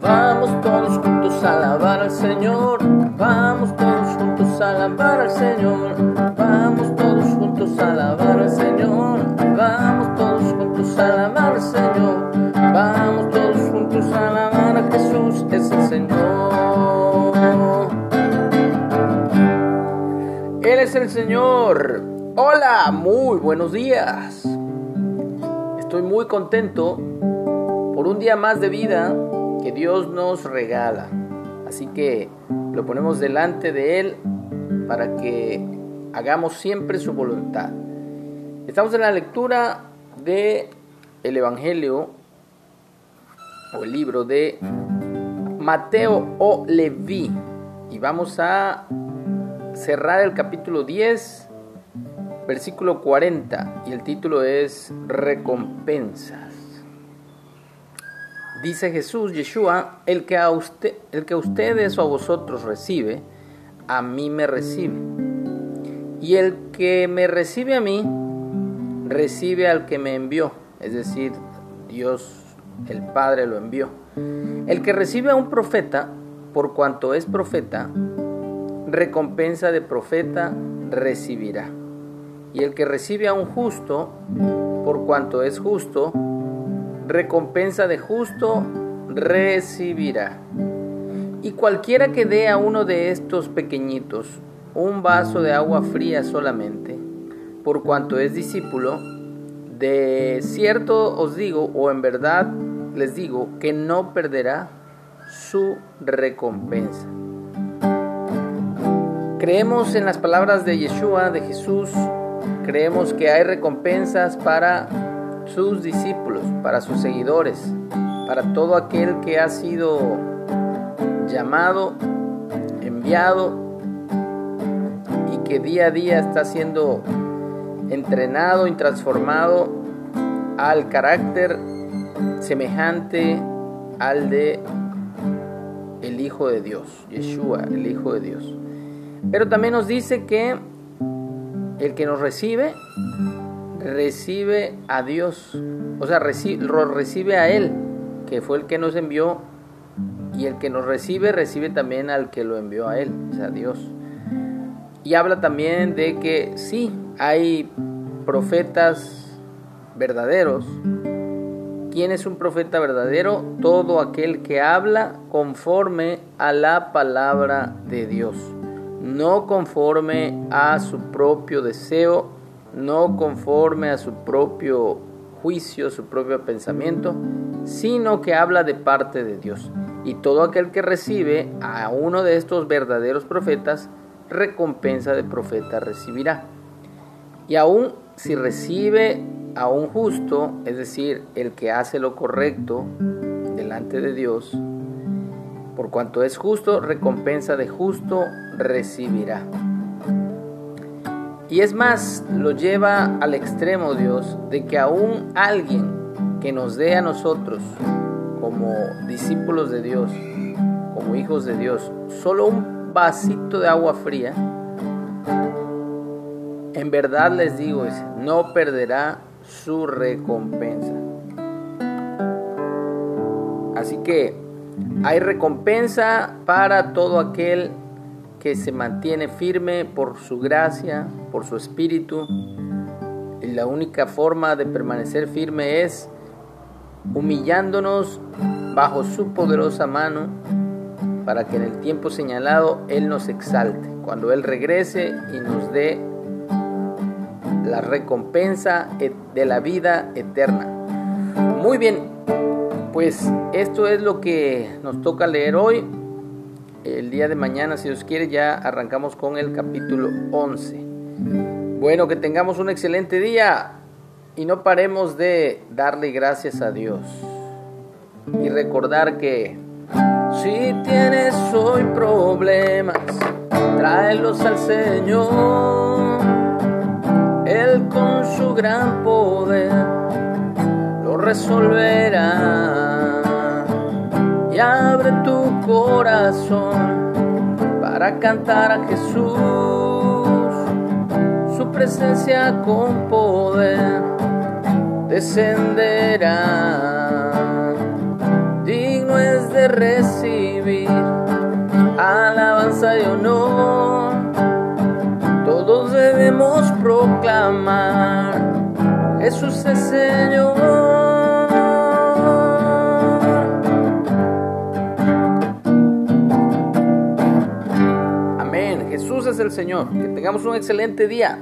Vamos todos juntos a alabar al Señor. Vamos todos juntos a alabar al Señor. Vamos todos juntos a alabar al Señor. Vamos todos juntos a alabar al Señor. Vamos todos juntos a alabar a Jesús, es el Señor. Él es el Señor. Hola, muy buenos días. Estoy muy contento por un día más de vida que Dios nos regala. Así que lo ponemos delante de Él para que hagamos siempre su voluntad. Estamos en la lectura de el Evangelio o el libro de Mateo o Leví y vamos a cerrar el capítulo 10 versículo 40 y el título es recompensas. Dice Jesús, Yeshua, el que, a usted, el que a ustedes o a vosotros recibe, a mí me recibe. Y el que me recibe a mí, recibe al que me envió. Es decir, Dios el Padre lo envió. El que recibe a un profeta, por cuanto es profeta, recompensa de profeta recibirá. Y el que recibe a un justo, por cuanto es justo, recompensa de justo recibirá. Y cualquiera que dé a uno de estos pequeñitos un vaso de agua fría solamente, por cuanto es discípulo, de cierto os digo, o en verdad les digo, que no perderá su recompensa. Creemos en las palabras de Yeshua, de Jesús, creemos que hay recompensas para sus discípulos, para sus seguidores, para todo aquel que ha sido llamado, enviado y que día a día está siendo entrenado y transformado al carácter semejante al de el Hijo de Dios, Yeshua, el Hijo de Dios. Pero también nos dice que el que nos recibe recibe a Dios, o sea, recibe, recibe a Él, que fue el que nos envió, y el que nos recibe, recibe también al que lo envió a Él, o sea, Dios. Y habla también de que sí, hay profetas verdaderos. ¿Quién es un profeta verdadero? Todo aquel que habla conforme a la palabra de Dios, no conforme a su propio deseo no conforme a su propio juicio, su propio pensamiento, sino que habla de parte de Dios. Y todo aquel que recibe a uno de estos verdaderos profetas, recompensa de profeta recibirá. Y aún si recibe a un justo, es decir, el que hace lo correcto delante de Dios, por cuanto es justo, recompensa de justo recibirá. Y es más, lo lleva al extremo Dios de que aún alguien que nos dé a nosotros como discípulos de Dios, como hijos de Dios, solo un vasito de agua fría, en verdad les digo, no perderá su recompensa. Así que hay recompensa para todo aquel que se mantiene firme por su gracia, por su espíritu. Y la única forma de permanecer firme es humillándonos bajo su poderosa mano para que en el tiempo señalado Él nos exalte, cuando Él regrese y nos dé la recompensa de la vida eterna. Muy bien, pues esto es lo que nos toca leer hoy el día de mañana, si Dios quiere, ya arrancamos con el capítulo 11. Bueno, que tengamos un excelente día y no paremos de darle gracias a Dios. Y recordar que si tienes hoy problemas, tráelos al Señor. Él con su gran poder lo resolverá corazón para cantar a Jesús. Su presencia con poder descenderá. Digno es de recibir alabanza y honor. Todos debemos proclamar, Jesús es Señor. El Señor. Que tengamos un excelente día.